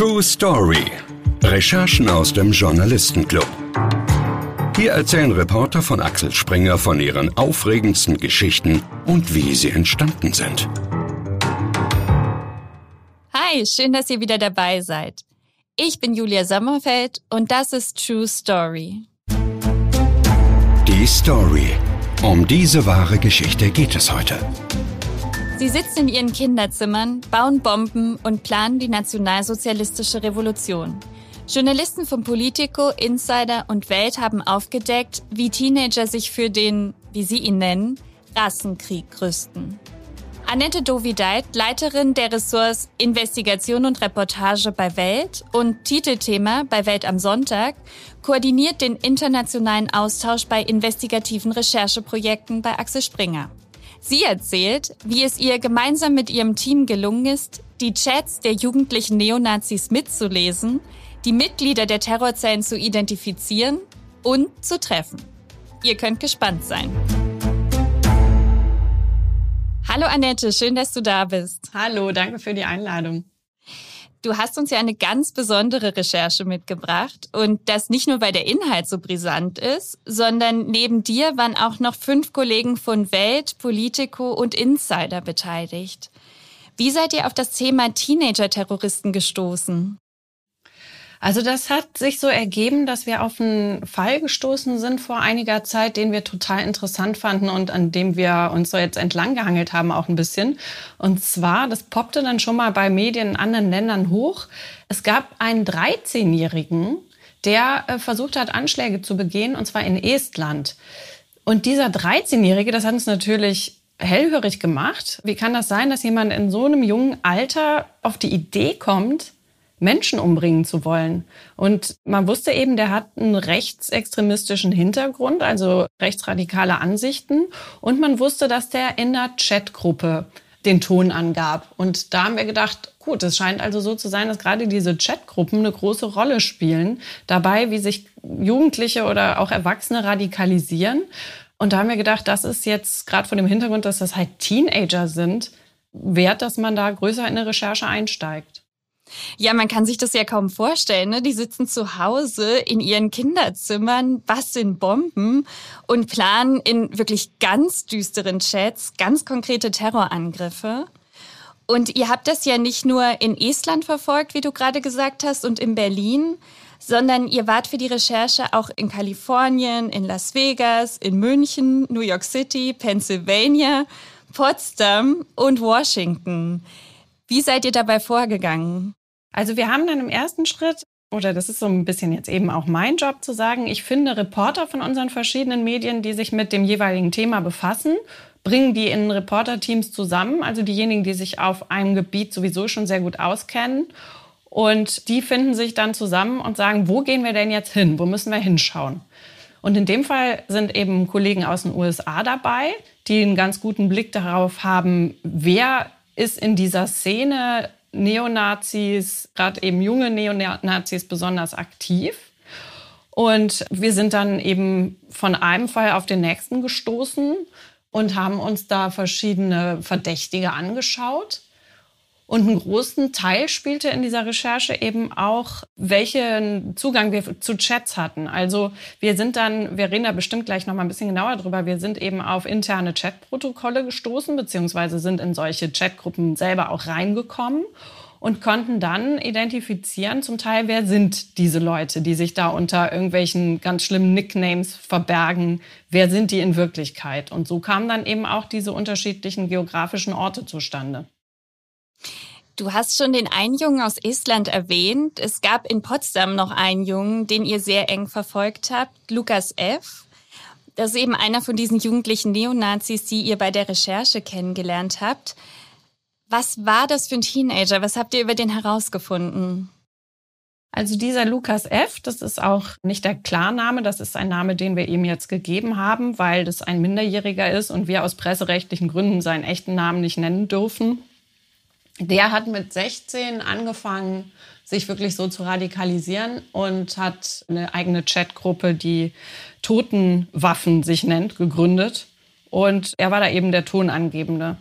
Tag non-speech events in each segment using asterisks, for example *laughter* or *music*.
True Story. Recherchen aus dem Journalistenclub. Hier erzählen Reporter von Axel Springer von ihren aufregendsten Geschichten und wie sie entstanden sind. Hi, schön, dass ihr wieder dabei seid. Ich bin Julia Sommerfeld und das ist True Story. Die Story. Um diese wahre Geschichte geht es heute. Sie sitzen in ihren Kinderzimmern, bauen Bomben und planen die nationalsozialistische Revolution. Journalisten von Politico, Insider und Welt haben aufgedeckt, wie Teenager sich für den, wie sie ihn nennen, Rassenkrieg rüsten. Annette Dovideit, Leiterin der Ressorts Investigation und Reportage bei Welt und Titelthema bei Welt am Sonntag, koordiniert den internationalen Austausch bei investigativen Rechercheprojekten bei Axel Springer. Sie erzählt, wie es ihr gemeinsam mit ihrem Team gelungen ist, die Chats der jugendlichen Neonazis mitzulesen, die Mitglieder der Terrorzellen zu identifizieren und zu treffen. Ihr könnt gespannt sein. Hallo Annette, schön, dass du da bist. Hallo, danke für die Einladung. Du hast uns ja eine ganz besondere Recherche mitgebracht und das nicht nur, weil der Inhalt so brisant ist, sondern neben dir waren auch noch fünf Kollegen von Welt, Politico und Insider beteiligt. Wie seid ihr auf das Thema Teenager-Terroristen gestoßen? Also das hat sich so ergeben, dass wir auf einen Fall gestoßen sind vor einiger Zeit, den wir total interessant fanden und an dem wir uns so jetzt entlang gehangelt haben auch ein bisschen. Und zwar, das poppte dann schon mal bei Medien in anderen Ländern hoch. Es gab einen 13-Jährigen, der äh, versucht hat, Anschläge zu begehen, und zwar in Estland. Und dieser 13-Jährige, das hat uns natürlich hellhörig gemacht. Wie kann das sein, dass jemand in so einem jungen Alter auf die Idee kommt, Menschen umbringen zu wollen. Und man wusste eben, der hat einen rechtsextremistischen Hintergrund, also rechtsradikale Ansichten. Und man wusste, dass der in der Chatgruppe den Ton angab. Und da haben wir gedacht, gut, es scheint also so zu sein, dass gerade diese Chatgruppen eine große Rolle spielen dabei, wie sich Jugendliche oder auch Erwachsene radikalisieren. Und da haben wir gedacht, das ist jetzt gerade von dem Hintergrund, dass das halt Teenager sind, wert, dass man da größer in eine Recherche einsteigt. Ja, man kann sich das ja kaum vorstellen. Ne? Die sitzen zu Hause in ihren Kinderzimmern, basteln Bomben und planen in wirklich ganz düsteren Chats ganz konkrete Terrorangriffe. Und ihr habt das ja nicht nur in Estland verfolgt, wie du gerade gesagt hast, und in Berlin, sondern ihr wart für die Recherche auch in Kalifornien, in Las Vegas, in München, New York City, Pennsylvania, Potsdam und Washington. Wie seid ihr dabei vorgegangen? Also wir haben dann im ersten Schritt, oder das ist so ein bisschen jetzt eben auch mein Job zu sagen, ich finde Reporter von unseren verschiedenen Medien, die sich mit dem jeweiligen Thema befassen, bringen die in Reporterteams zusammen, also diejenigen, die sich auf einem Gebiet sowieso schon sehr gut auskennen. Und die finden sich dann zusammen und sagen, wo gehen wir denn jetzt hin? Wo müssen wir hinschauen? Und in dem Fall sind eben Kollegen aus den USA dabei, die einen ganz guten Blick darauf haben, wer ist in dieser Szene Neonazis, gerade eben junge Neonazis besonders aktiv. Und wir sind dann eben von einem Fall auf den nächsten gestoßen und haben uns da verschiedene Verdächtige angeschaut. Und einen großen Teil spielte in dieser Recherche eben auch, welchen Zugang wir zu Chats hatten. Also wir sind dann, wir reden da bestimmt gleich noch mal ein bisschen genauer drüber, wir sind eben auf interne Chatprotokolle gestoßen, beziehungsweise sind in solche Chatgruppen selber auch reingekommen und konnten dann identifizieren, zum Teil, wer sind diese Leute, die sich da unter irgendwelchen ganz schlimmen Nicknames verbergen, wer sind die in Wirklichkeit. Und so kamen dann eben auch diese unterschiedlichen geografischen Orte zustande. Du hast schon den einen Jungen aus Estland erwähnt. Es gab in Potsdam noch einen Jungen, den ihr sehr eng verfolgt habt, Lukas F. Das ist eben einer von diesen jugendlichen Neonazis, die ihr bei der Recherche kennengelernt habt. Was war das für ein Teenager? Was habt ihr über den herausgefunden? Also dieser Lukas F., das ist auch nicht der Klarname, das ist ein Name, den wir ihm jetzt gegeben haben, weil das ein Minderjähriger ist und wir aus presserechtlichen Gründen seinen echten Namen nicht nennen dürfen. Der hat mit 16 angefangen, sich wirklich so zu radikalisieren und hat eine eigene Chatgruppe, die Totenwaffen sich nennt, gegründet. Und er war da eben der Tonangebende.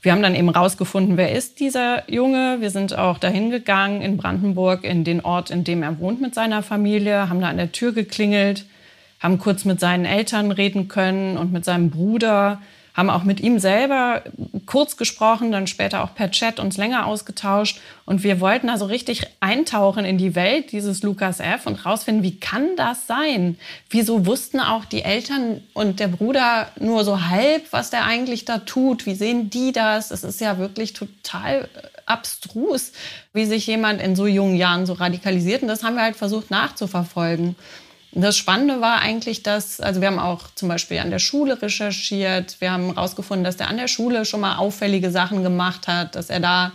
Wir haben dann eben rausgefunden, wer ist dieser Junge. Wir sind auch dahin gegangen in Brandenburg, in den Ort, in dem er wohnt mit seiner Familie, haben da an der Tür geklingelt, haben kurz mit seinen Eltern reden können und mit seinem Bruder haben auch mit ihm selber kurz gesprochen, dann später auch per Chat uns länger ausgetauscht. Und wir wollten also richtig eintauchen in die Welt dieses Lukas F. und rausfinden, wie kann das sein? Wieso wussten auch die Eltern und der Bruder nur so halb, was der eigentlich da tut? Wie sehen die das? Es ist ja wirklich total abstrus, wie sich jemand in so jungen Jahren so radikalisiert. Und das haben wir halt versucht nachzuverfolgen. Das Spannende war eigentlich, dass, also wir haben auch zum Beispiel an der Schule recherchiert. Wir haben herausgefunden, dass der an der Schule schon mal auffällige Sachen gemacht hat, dass er da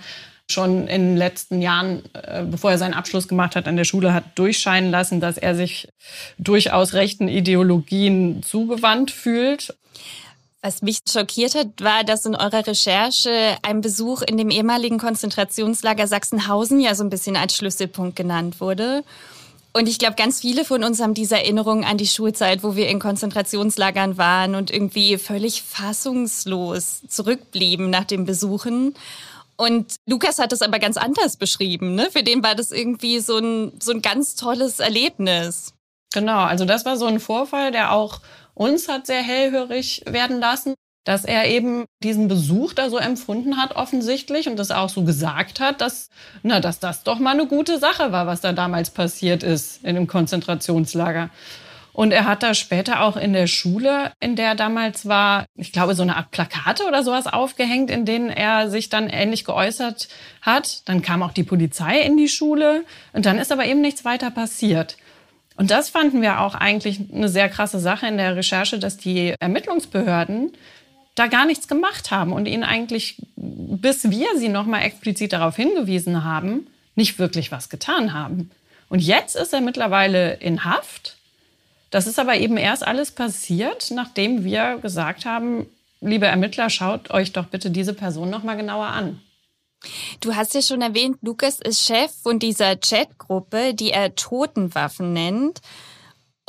schon in den letzten Jahren, äh, bevor er seinen Abschluss gemacht hat, an der Schule hat durchscheinen lassen, dass er sich durchaus rechten Ideologien zugewandt fühlt. Was mich schockiert hat, war, dass in eurer Recherche ein Besuch in dem ehemaligen Konzentrationslager Sachsenhausen ja so ein bisschen als Schlüsselpunkt genannt wurde. Und ich glaube, ganz viele von uns haben diese Erinnerung an die Schulzeit, wo wir in Konzentrationslagern waren und irgendwie völlig fassungslos zurückblieben nach dem Besuchen. Und Lukas hat das aber ganz anders beschrieben. Ne? Für den war das irgendwie so ein, so ein ganz tolles Erlebnis. Genau, also das war so ein Vorfall, der auch uns hat sehr hellhörig werden lassen dass er eben diesen Besuch da so empfunden hat offensichtlich und das auch so gesagt hat, dass, na, dass das doch mal eine gute Sache war, was da damals passiert ist in dem Konzentrationslager. Und er hat da später auch in der Schule, in der er damals war, ich glaube, so eine Art Plakate oder sowas aufgehängt, in denen er sich dann ähnlich geäußert hat. Dann kam auch die Polizei in die Schule und dann ist aber eben nichts weiter passiert. Und das fanden wir auch eigentlich eine sehr krasse Sache in der Recherche, dass die Ermittlungsbehörden da gar nichts gemacht haben und ihnen eigentlich, bis wir sie nochmal explizit darauf hingewiesen haben, nicht wirklich was getan haben. Und jetzt ist er mittlerweile in Haft. Das ist aber eben erst alles passiert, nachdem wir gesagt haben, liebe Ermittler, schaut euch doch bitte diese Person nochmal genauer an. Du hast ja schon erwähnt, Lukas ist Chef von dieser Chatgruppe, die er Totenwaffen nennt.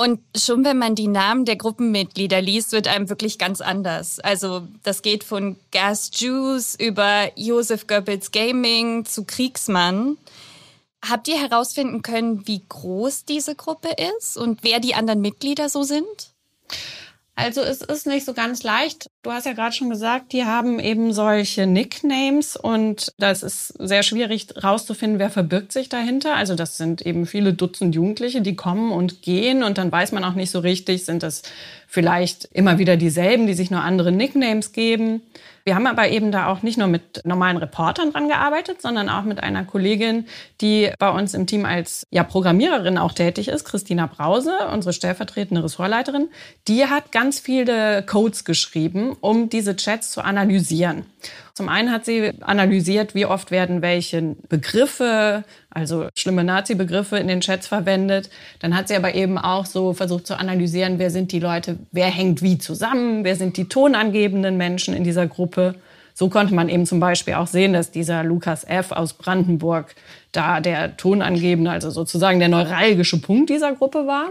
Und schon wenn man die Namen der Gruppenmitglieder liest, wird einem wirklich ganz anders. Also das geht von Gas Juice über Josef Goebbels Gaming zu Kriegsmann. Habt ihr herausfinden können, wie groß diese Gruppe ist und wer die anderen Mitglieder so sind? Also es ist nicht so ganz leicht. Du hast ja gerade schon gesagt, die haben eben solche Nicknames und das ist sehr schwierig rauszufinden, wer verbirgt sich dahinter. Also das sind eben viele Dutzend Jugendliche, die kommen und gehen und dann weiß man auch nicht so richtig, sind das vielleicht immer wieder dieselben, die sich nur andere Nicknames geben. Wir haben aber eben da auch nicht nur mit normalen Reportern dran gearbeitet, sondern auch mit einer Kollegin, die bei uns im Team als ja, Programmiererin auch tätig ist, Christina Brause, unsere stellvertretende Ressortleiterin. Die hat ganz viele Codes geschrieben, um diese Chats zu analysieren. Zum einen hat sie analysiert, wie oft werden welche Begriffe, also schlimme Nazi-Begriffe in den Chats verwendet. Dann hat sie aber eben auch so versucht zu analysieren, wer sind die Leute, wer hängt wie zusammen, wer sind die tonangebenden Menschen in dieser Gruppe. So konnte man eben zum Beispiel auch sehen, dass dieser Lukas F. aus Brandenburg da der tonangebende, also sozusagen der neuralgische Punkt dieser Gruppe war.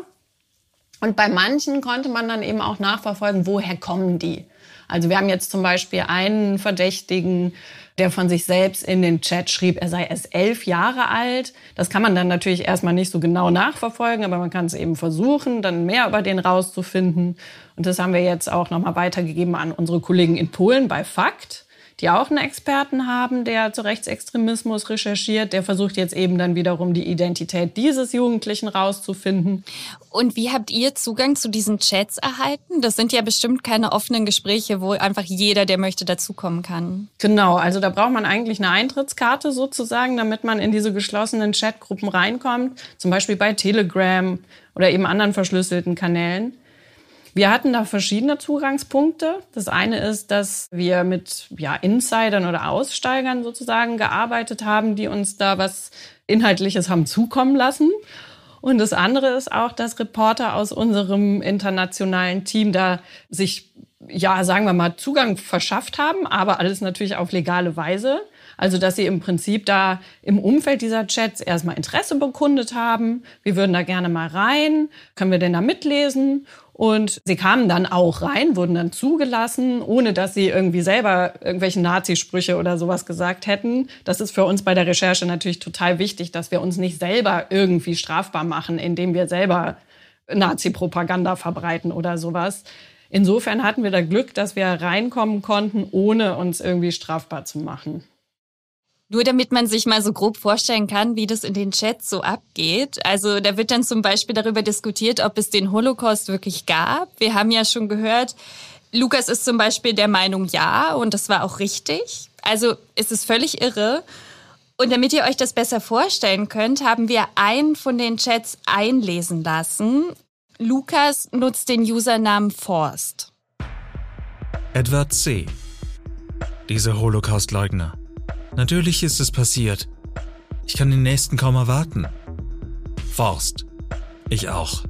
Und bei manchen konnte man dann eben auch nachverfolgen, woher kommen die. Also wir haben jetzt zum Beispiel einen Verdächtigen, der von sich selbst in den Chat schrieb, er sei erst elf Jahre alt. Das kann man dann natürlich erstmal nicht so genau nachverfolgen, aber man kann es eben versuchen, dann mehr über den rauszufinden. Und das haben wir jetzt auch nochmal weitergegeben an unsere Kollegen in Polen bei Fakt die auch einen Experten haben, der zu Rechtsextremismus recherchiert. Der versucht jetzt eben dann wiederum die Identität dieses Jugendlichen rauszufinden. Und wie habt ihr Zugang zu diesen Chats erhalten? Das sind ja bestimmt keine offenen Gespräche, wo einfach jeder, der möchte, dazukommen kann. Genau, also da braucht man eigentlich eine Eintrittskarte sozusagen, damit man in diese geschlossenen Chatgruppen reinkommt. Zum Beispiel bei Telegram oder eben anderen verschlüsselten Kanälen. Wir hatten da verschiedene Zugangspunkte. Das eine ist, dass wir mit ja, Insidern oder Aussteigern sozusagen gearbeitet haben, die uns da was Inhaltliches haben zukommen lassen. Und das andere ist auch, dass Reporter aus unserem internationalen Team da sich, ja, sagen wir mal, Zugang verschafft haben, aber alles natürlich auf legale Weise. Also, dass sie im Prinzip da im Umfeld dieser Chats erstmal Interesse bekundet haben. Wir würden da gerne mal rein. Können wir denn da mitlesen? Und sie kamen dann auch rein, wurden dann zugelassen, ohne dass sie irgendwie selber irgendwelche Nazisprüche oder sowas gesagt hätten. Das ist für uns bei der Recherche natürlich total wichtig, dass wir uns nicht selber irgendwie strafbar machen, indem wir selber Nazi-Propaganda verbreiten oder sowas. Insofern hatten wir da Glück, dass wir reinkommen konnten, ohne uns irgendwie strafbar zu machen. Nur damit man sich mal so grob vorstellen kann, wie das in den Chats so abgeht. Also da wird dann zum Beispiel darüber diskutiert, ob es den Holocaust wirklich gab. Wir haben ja schon gehört, Lukas ist zum Beispiel der Meinung ja und das war auch richtig. Also es ist völlig irre. Und damit ihr euch das besser vorstellen könnt, haben wir einen von den Chats einlesen lassen. Lukas nutzt den Usernamen Forst. Edward C. Diese Holocaust-Leugner. Natürlich ist es passiert. Ich kann den nächsten kaum erwarten. Forst. Ich auch.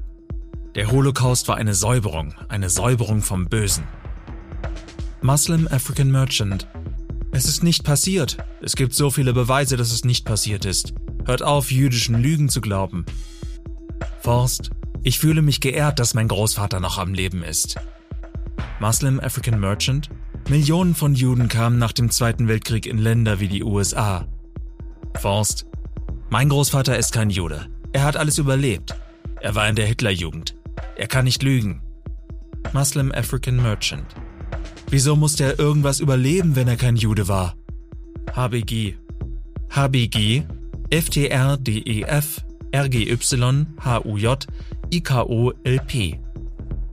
Der Holocaust war eine Säuberung, eine Säuberung vom Bösen. Muslim African Merchant. Es ist nicht passiert. Es gibt so viele Beweise, dass es nicht passiert ist. Hört auf, jüdischen Lügen zu glauben. Forst. Ich fühle mich geehrt, dass mein Großvater noch am Leben ist. Muslim African Merchant. Millionen von Juden kamen nach dem Zweiten Weltkrieg in Länder wie die USA. Forst. Mein Großvater ist kein Jude. Er hat alles überlebt. Er war in der Hitlerjugend. Er kann nicht lügen. Muslim African Merchant. Wieso musste er irgendwas überleben, wenn er kein Jude war? HBG. HBG, FTRDEF, RGY, HUJ, IKO-LP.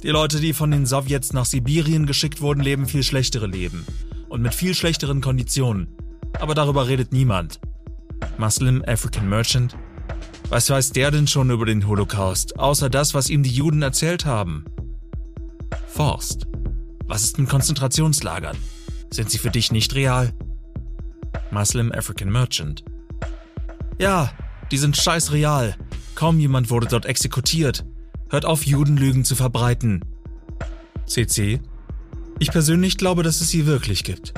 Die Leute, die von den Sowjets nach Sibirien geschickt wurden, leben viel schlechtere Leben. Und mit viel schlechteren Konditionen. Aber darüber redet niemand. Muslim African Merchant. Was weiß der denn schon über den Holocaust, außer das, was ihm die Juden erzählt haben? Forst. Was ist mit Konzentrationslagern? Sind sie für dich nicht real? Muslim African Merchant. Ja, die sind scheiß real. Kaum jemand wurde dort exekutiert. Hört auf, Judenlügen zu verbreiten. CC. Ich persönlich glaube, dass es sie wirklich gibt.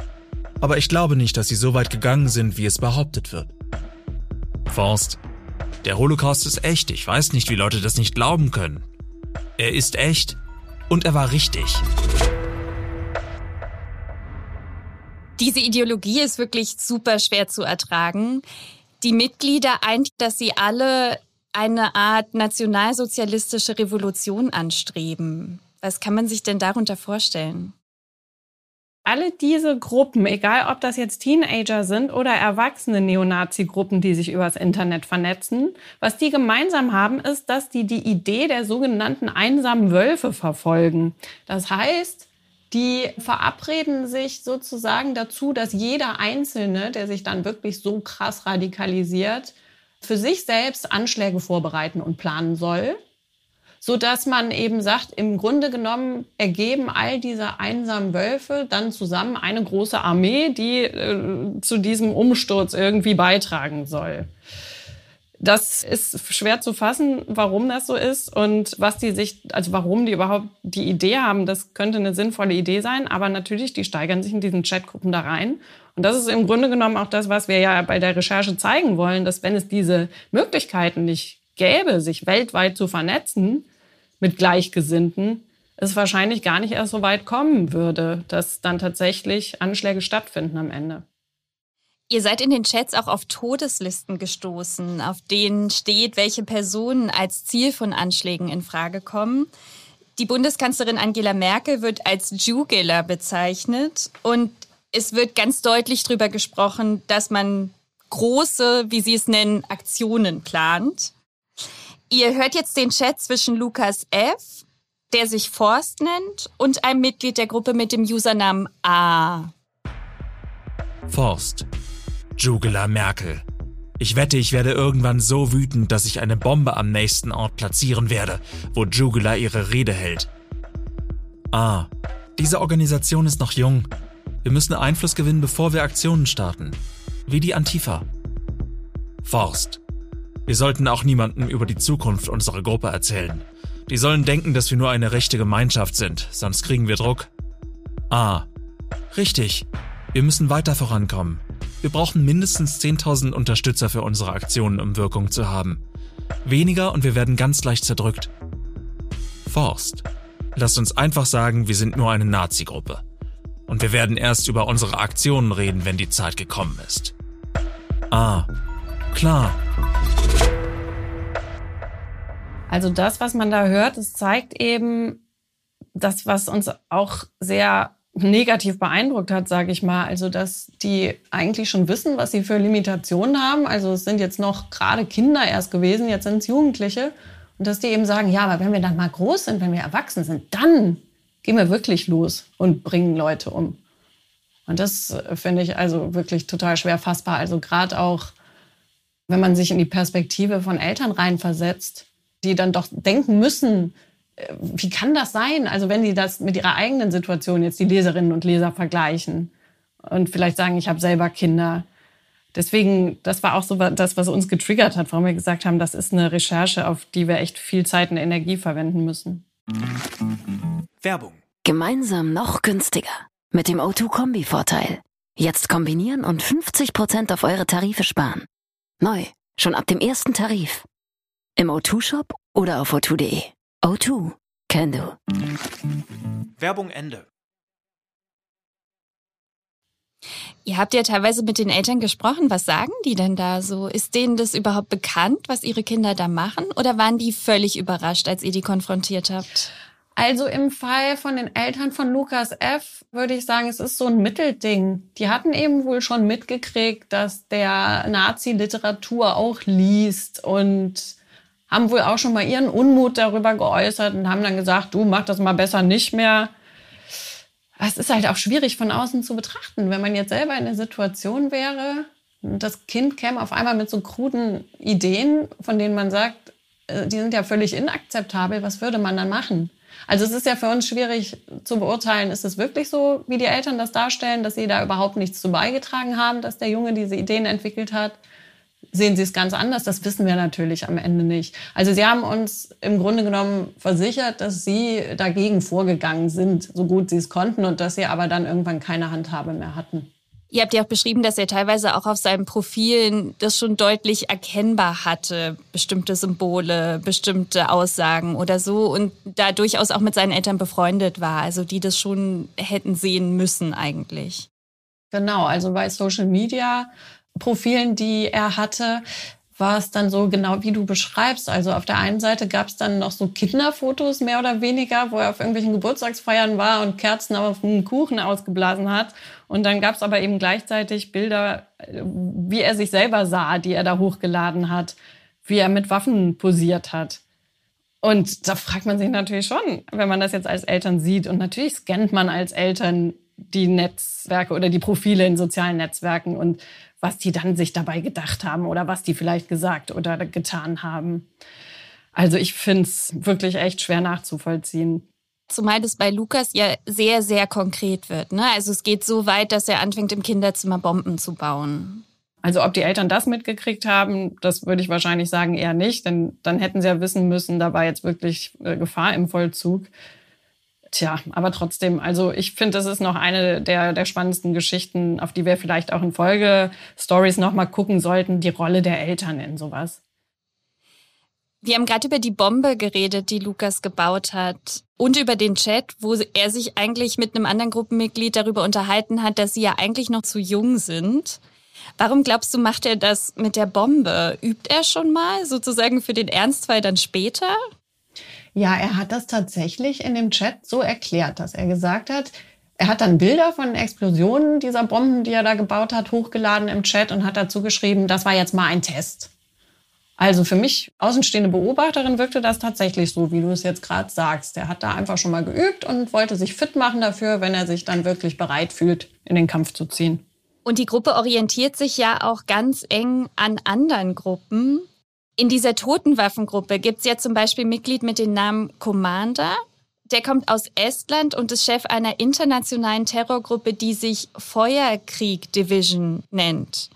Aber ich glaube nicht, dass sie so weit gegangen sind, wie es behauptet wird. Forst. Der Holocaust ist echt. Ich weiß nicht, wie Leute das nicht glauben können. Er ist echt und er war richtig. Diese Ideologie ist wirklich super schwer zu ertragen. Die Mitglieder eint, dass sie alle eine Art nationalsozialistische Revolution anstreben. Was kann man sich denn darunter vorstellen? Alle diese Gruppen, egal ob das jetzt Teenager sind oder erwachsene Neonazi-Gruppen, die sich übers Internet vernetzen, was die gemeinsam haben, ist, dass die die Idee der sogenannten einsamen Wölfe verfolgen. Das heißt, die verabreden sich sozusagen dazu, dass jeder Einzelne, der sich dann wirklich so krass radikalisiert, für sich selbst Anschläge vorbereiten und planen soll, so dass man eben sagt, im Grunde genommen ergeben all diese einsamen Wölfe dann zusammen eine große Armee, die äh, zu diesem Umsturz irgendwie beitragen soll. Das ist schwer zu fassen, warum das so ist und was die sich, also warum die überhaupt die Idee haben, das könnte eine sinnvolle Idee sein, aber natürlich, die steigern sich in diesen Chatgruppen da rein und das ist im Grunde genommen auch das, was wir ja bei der Recherche zeigen wollen, dass wenn es diese Möglichkeiten nicht gäbe, sich weltweit zu vernetzen mit Gleichgesinnten, es wahrscheinlich gar nicht erst so weit kommen würde, dass dann tatsächlich Anschläge stattfinden am Ende. Ihr seid in den Chats auch auf Todeslisten gestoßen, auf denen steht, welche Personen als Ziel von Anschlägen in Frage kommen. Die Bundeskanzlerin Angela Merkel wird als Jugular bezeichnet und es wird ganz deutlich darüber gesprochen, dass man große, wie Sie es nennen, Aktionen plant. Ihr hört jetzt den Chat zwischen Lukas F., der sich Forst nennt, und einem Mitglied der Gruppe mit dem Usernamen A. Forst. Jugela Merkel. Ich wette, ich werde irgendwann so wütend, dass ich eine Bombe am nächsten Ort platzieren werde, wo Jugela ihre Rede hält. Ah, diese Organisation ist noch jung wir müssen Einfluss gewinnen, bevor wir Aktionen starten. Wie die Antifa. Forst. Wir sollten auch niemandem über die Zukunft unserer Gruppe erzählen. Die sollen denken, dass wir nur eine rechte Gemeinschaft sind, sonst kriegen wir Druck. Ah. Richtig. Wir müssen weiter vorankommen. Wir brauchen mindestens 10.000 Unterstützer für unsere Aktionen, um Wirkung zu haben. Weniger und wir werden ganz leicht zerdrückt. Forst. lasst uns einfach sagen, wir sind nur eine Nazi-Gruppe. Und wir werden erst über unsere Aktionen reden, wenn die Zeit gekommen ist. Ah, klar. Also das, was man da hört, das zeigt eben das, was uns auch sehr negativ beeindruckt hat, sage ich mal. Also, dass die eigentlich schon wissen, was sie für Limitationen haben. Also, es sind jetzt noch gerade Kinder erst gewesen, jetzt sind es Jugendliche. Und dass die eben sagen, ja, aber wenn wir dann mal groß sind, wenn wir erwachsen sind, dann gehen wir wirklich los und bringen Leute um. Und das äh, finde ich also wirklich total schwer fassbar. Also gerade auch, wenn man sich in die Perspektive von Eltern reinversetzt, die dann doch denken müssen, wie kann das sein? Also wenn die das mit ihrer eigenen Situation jetzt die Leserinnen und Leser vergleichen und vielleicht sagen, ich habe selber Kinder. Deswegen, das war auch so das, was uns getriggert hat, warum wir gesagt haben, das ist eine Recherche, auf die wir echt viel Zeit und Energie verwenden müssen. Werbung. Gemeinsam noch günstiger. Mit dem O2-Kombi-Vorteil. Jetzt kombinieren und 50% auf eure Tarife sparen. Neu, schon ab dem ersten Tarif. Im O2-Shop oder auf o2.de. O2, can do. Werbung Ende. Ihr habt ja teilweise mit den Eltern gesprochen. Was sagen die denn da so? Ist denen das überhaupt bekannt, was ihre Kinder da machen? Oder waren die völlig überrascht, als ihr die konfrontiert habt? Also im Fall von den Eltern von Lukas F. würde ich sagen, es ist so ein Mittelding. Die hatten eben wohl schon mitgekriegt, dass der Nazi-Literatur auch liest und haben wohl auch schon mal ihren Unmut darüber geäußert und haben dann gesagt, du mach das mal besser nicht mehr. Es ist halt auch schwierig von außen zu betrachten, wenn man jetzt selber in der Situation wäre, das Kind käme auf einmal mit so kruden Ideen, von denen man sagt, äh, die sind ja völlig inakzeptabel, was würde man dann machen? Also es ist ja für uns schwierig zu beurteilen, ist es wirklich so, wie die Eltern das darstellen, dass sie da überhaupt nichts zu beigetragen haben, dass der Junge diese Ideen entwickelt hat? Sehen sie es ganz anders? Das wissen wir natürlich am Ende nicht. Also sie haben uns im Grunde genommen versichert, dass sie dagegen vorgegangen sind, so gut sie es konnten und dass sie aber dann irgendwann keine Handhabe mehr hatten. Ihr habt ja auch beschrieben, dass er teilweise auch auf seinen Profilen das schon deutlich erkennbar hatte, bestimmte Symbole, bestimmte Aussagen oder so und da durchaus auch mit seinen Eltern befreundet war, also die das schon hätten sehen müssen eigentlich. Genau, also bei Social Media Profilen, die er hatte, war es dann so genau wie du beschreibst. Also auf der einen Seite gab es dann noch so Kinderfotos mehr oder weniger, wo er auf irgendwelchen Geburtstagsfeiern war und Kerzen auf einen Kuchen ausgeblasen hat. Und dann gab es aber eben gleichzeitig Bilder, wie er sich selber sah, die er da hochgeladen hat, wie er mit Waffen posiert hat. Und da fragt man sich natürlich schon, wenn man das jetzt als Eltern sieht. Und natürlich scannt man als Eltern die Netzwerke oder die Profile in sozialen Netzwerken und was die dann sich dabei gedacht haben oder was die vielleicht gesagt oder getan haben. Also ich finde es wirklich echt schwer nachzuvollziehen. Zumal das bei Lukas ja sehr, sehr konkret wird. Ne? Also es geht so weit, dass er anfängt, im Kinderzimmer Bomben zu bauen. Also ob die Eltern das mitgekriegt haben, das würde ich wahrscheinlich sagen eher nicht, denn dann hätten sie ja wissen müssen, da war jetzt wirklich äh, Gefahr im Vollzug. Tja, aber trotzdem, also ich finde, das ist noch eine der, der spannendsten Geschichten, auf die wir vielleicht auch in Folge-Stories nochmal gucken sollten, die Rolle der Eltern in sowas. Wir haben gerade über die Bombe geredet, die Lukas gebaut hat. Und über den Chat, wo er sich eigentlich mit einem anderen Gruppenmitglied darüber unterhalten hat, dass sie ja eigentlich noch zu jung sind. Warum glaubst du, macht er das mit der Bombe? Übt er schon mal sozusagen für den Ernstfall dann später? Ja, er hat das tatsächlich in dem Chat so erklärt, dass er gesagt hat, er hat dann Bilder von Explosionen dieser Bomben, die er da gebaut hat, hochgeladen im Chat und hat dazu geschrieben, das war jetzt mal ein Test. Also für mich, außenstehende Beobachterin, wirkte das tatsächlich so, wie du es jetzt gerade sagst. Er hat da einfach schon mal geübt und wollte sich fit machen dafür, wenn er sich dann wirklich bereit fühlt, in den Kampf zu ziehen. Und die Gruppe orientiert sich ja auch ganz eng an anderen Gruppen. In dieser Totenwaffengruppe gibt es ja zum Beispiel Mitglied mit dem Namen Commander. Der kommt aus Estland und ist Chef einer internationalen Terrorgruppe, die sich Feuerkrieg Division nennt.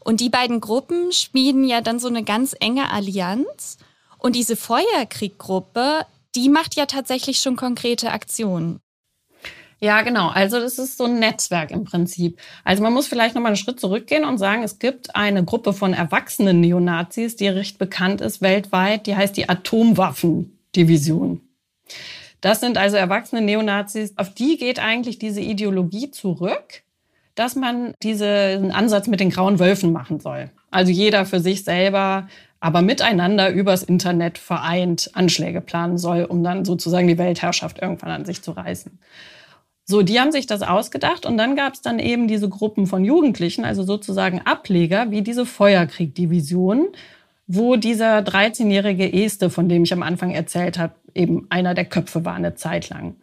Und die beiden Gruppen schmieden ja dann so eine ganz enge Allianz. Und diese Feuerkrieggruppe, die macht ja tatsächlich schon konkrete Aktionen. Ja, genau. Also das ist so ein Netzwerk im Prinzip. Also man muss vielleicht noch mal einen Schritt zurückgehen und sagen, es gibt eine Gruppe von erwachsenen Neonazis, die recht bekannt ist weltweit. Die heißt die Atomwaffendivision. Das sind also erwachsene Neonazis. Auf die geht eigentlich diese Ideologie zurück, dass man diesen Ansatz mit den grauen Wölfen machen soll. Also jeder für sich selber, aber miteinander übers Internet vereint Anschläge planen soll, um dann sozusagen die Weltherrschaft irgendwann an sich zu reißen. So, die haben sich das ausgedacht und dann gab es dann eben diese Gruppen von Jugendlichen, also sozusagen Ableger wie diese Feuerkrieg-Division, wo dieser 13-jährige Este, von dem ich am Anfang erzählt habe, eben einer der Köpfe war eine Zeit lang.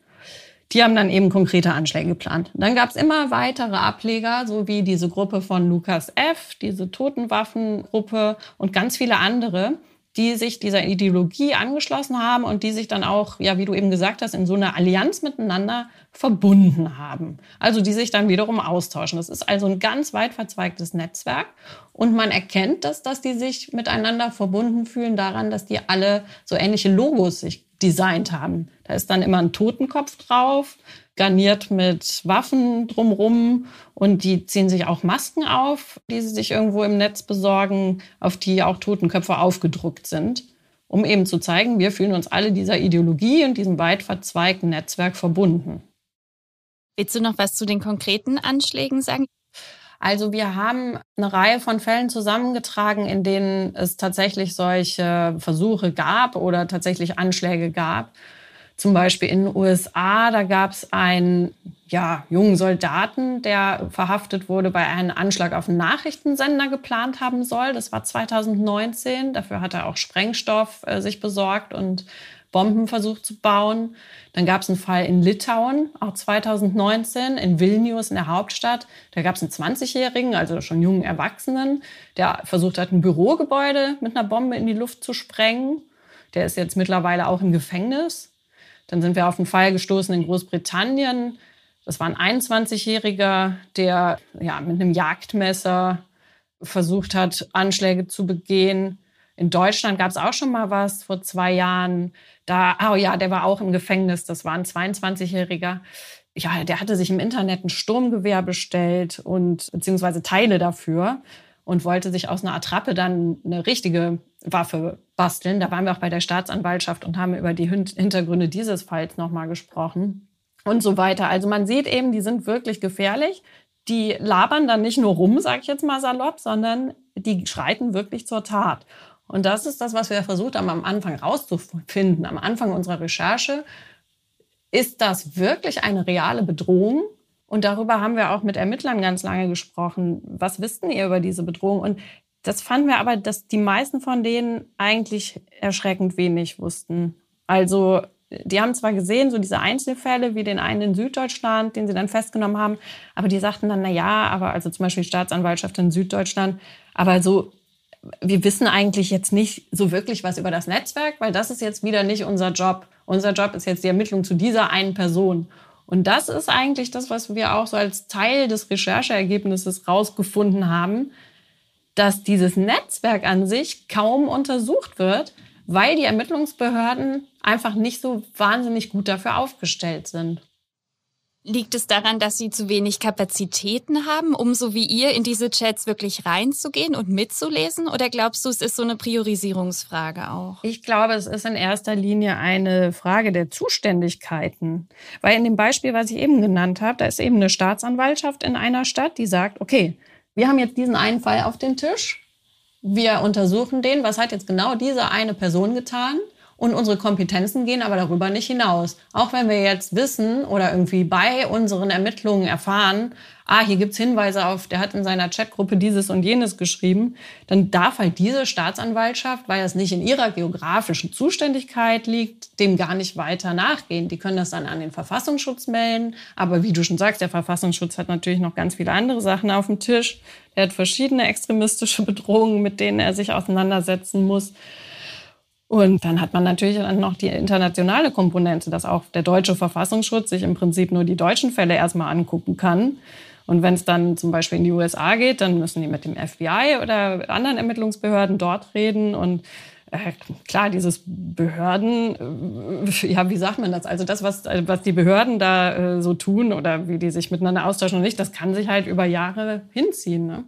Die haben dann eben konkrete Anschläge geplant. Dann gab es immer weitere Ableger, so wie diese Gruppe von Lukas F., diese Totenwaffengruppe und ganz viele andere die sich dieser Ideologie angeschlossen haben und die sich dann auch, ja, wie du eben gesagt hast, in so einer Allianz miteinander verbunden haben. Also die sich dann wiederum austauschen. Das ist also ein ganz weit verzweigtes Netzwerk. Und man erkennt das, dass die sich miteinander verbunden fühlen daran, dass die alle so ähnliche Logos sich designt haben. Da ist dann immer ein Totenkopf drauf, garniert mit Waffen drumrum und die ziehen sich auch Masken auf, die sie sich irgendwo im Netz besorgen, auf die auch Totenköpfe aufgedruckt sind, um eben zu zeigen, wir fühlen uns alle dieser Ideologie und diesem weit verzweigten Netzwerk verbunden. Willst du noch was zu den konkreten Anschlägen sagen? Also wir haben eine Reihe von Fällen zusammengetragen, in denen es tatsächlich solche Versuche gab oder tatsächlich Anschläge gab. Zum Beispiel in den USA, da gab es einen ja, jungen Soldaten, der verhaftet wurde, bei einem Anschlag auf einen Nachrichtensender geplant haben soll. Das war 2019. Dafür hat er auch Sprengstoff äh, sich besorgt und Bomben versucht zu bauen. Dann gab es einen Fall in Litauen, auch 2019, in Vilnius, in der Hauptstadt. Da gab es einen 20-Jährigen, also schon jungen Erwachsenen, der versucht hat, ein Bürogebäude mit einer Bombe in die Luft zu sprengen. Der ist jetzt mittlerweile auch im Gefängnis. Dann sind wir auf einen Fall gestoßen in Großbritannien. Das war ein 21-Jähriger, der ja, mit einem Jagdmesser versucht hat, Anschläge zu begehen. In Deutschland gab es auch schon mal was vor zwei Jahren. Da, oh ja, der war auch im Gefängnis. Das war ein 22-Jähriger. Ja, der hatte sich im Internet ein Sturmgewehr bestellt und beziehungsweise Teile dafür und wollte sich aus einer Attrappe dann eine richtige Waffe basteln. Da waren wir auch bei der Staatsanwaltschaft und haben über die Hintergründe dieses Falls nochmal gesprochen und so weiter. Also man sieht eben, die sind wirklich gefährlich. Die labern dann nicht nur rum, sag ich jetzt mal salopp, sondern die schreiten wirklich zur Tat. Und das ist das, was wir versucht haben, am Anfang rauszufinden, am Anfang unserer Recherche. Ist das wirklich eine reale Bedrohung? Und darüber haben wir auch mit Ermittlern ganz lange gesprochen. Was wissten ihr über diese Bedrohung? Und das fanden wir aber, dass die meisten von denen eigentlich erschreckend wenig wussten. Also die haben zwar gesehen, so diese Einzelfälle wie den einen in Süddeutschland, den sie dann festgenommen haben, aber die sagten dann, na ja, aber also zum Beispiel die Staatsanwaltschaft in Süddeutschland, aber so wir wissen eigentlich jetzt nicht so wirklich was über das Netzwerk, weil das ist jetzt wieder nicht unser Job. Unser Job ist jetzt die Ermittlung zu dieser einen Person. Und das ist eigentlich das, was wir auch so als Teil des Rechercheergebnisses rausgefunden haben, dass dieses Netzwerk an sich kaum untersucht wird, weil die Ermittlungsbehörden einfach nicht so wahnsinnig gut dafür aufgestellt sind. Liegt es daran, dass Sie zu wenig Kapazitäten haben, um so wie ihr in diese Chats wirklich reinzugehen und mitzulesen? Oder glaubst du, es ist so eine Priorisierungsfrage auch? Ich glaube, es ist in erster Linie eine Frage der Zuständigkeiten. Weil in dem Beispiel, was ich eben genannt habe, da ist eben eine Staatsanwaltschaft in einer Stadt, die sagt, okay, wir haben jetzt diesen einen Fall auf den Tisch. Wir untersuchen den. Was hat jetzt genau diese eine Person getan? Und unsere Kompetenzen gehen aber darüber nicht hinaus. Auch wenn wir jetzt wissen oder irgendwie bei unseren Ermittlungen erfahren, ah, hier gibt's Hinweise auf, der hat in seiner Chatgruppe dieses und jenes geschrieben, dann darf halt diese Staatsanwaltschaft, weil das nicht in ihrer geografischen Zuständigkeit liegt, dem gar nicht weiter nachgehen. Die können das dann an den Verfassungsschutz melden. Aber wie du schon sagst, der Verfassungsschutz hat natürlich noch ganz viele andere Sachen auf dem Tisch. Er hat verschiedene extremistische Bedrohungen, mit denen er sich auseinandersetzen muss. Und dann hat man natürlich dann noch die internationale Komponente, dass auch der deutsche Verfassungsschutz sich im Prinzip nur die deutschen Fälle erstmal angucken kann. Und wenn es dann zum Beispiel in die USA geht, dann müssen die mit dem FBI oder anderen Ermittlungsbehörden dort reden. Und äh, klar, dieses Behörden, äh, ja, wie sagt man das? Also das, was, was die Behörden da äh, so tun oder wie die sich miteinander austauschen und nicht, das kann sich halt über Jahre hinziehen. Ne?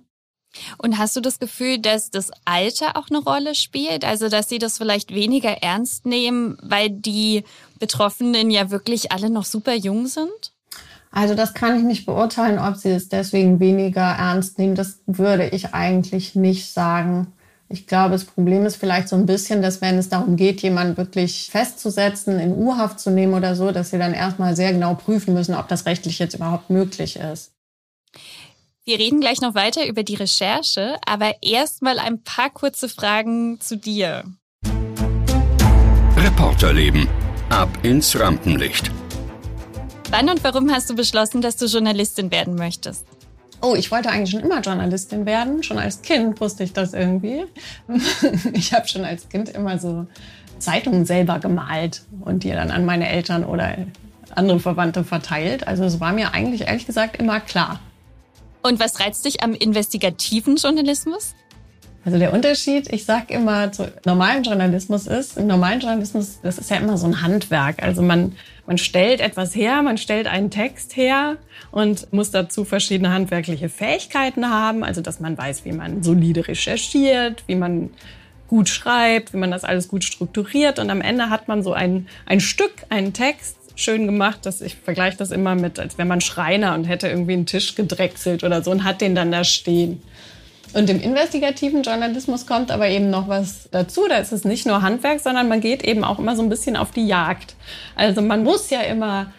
Und hast du das Gefühl, dass das Alter auch eine Rolle spielt? Also, dass sie das vielleicht weniger ernst nehmen, weil die Betroffenen ja wirklich alle noch super jung sind? Also das kann ich nicht beurteilen, ob sie es deswegen weniger ernst nehmen. Das würde ich eigentlich nicht sagen. Ich glaube, das Problem ist vielleicht so ein bisschen, dass wenn es darum geht, jemanden wirklich festzusetzen, in U-Haft zu nehmen oder so, dass sie dann erstmal sehr genau prüfen müssen, ob das rechtlich jetzt überhaupt möglich ist. Wir reden gleich noch weiter über die Recherche, aber erstmal ein paar kurze Fragen zu dir. Reporterleben. Ab ins Rampenlicht. Wann und warum hast du beschlossen, dass du Journalistin werden möchtest? Oh, ich wollte eigentlich schon immer Journalistin werden. Schon als Kind wusste ich das irgendwie. *laughs* Ich habe schon als Kind immer so Zeitungen selber gemalt und die dann an meine Eltern oder andere Verwandte verteilt. Also es war mir eigentlich ehrlich gesagt immer klar. Und was reizt dich am investigativen Journalismus? Also der Unterschied, ich sage immer, zu normalen Journalismus ist, im normalen Journalismus, das ist ja immer so ein Handwerk. Also man, man stellt etwas her, man stellt einen Text her und muss dazu verschiedene handwerkliche Fähigkeiten haben. Also dass man weiß, wie man solide recherchiert, wie man gut schreibt, wie man das alles gut strukturiert. Und am Ende hat man so ein, ein Stück, einen Text, schön gemacht, dass ich vergleiche das immer mit, als wäre man Schreiner und hätte irgendwie einen Tisch gedrechselt oder so und hat den dann da stehen. Und im investigativen Journalismus kommt aber eben noch was dazu. Da ist es nicht nur Handwerk, sondern man geht eben auch immer so ein bisschen auf die Jagd. Also man muss ja immer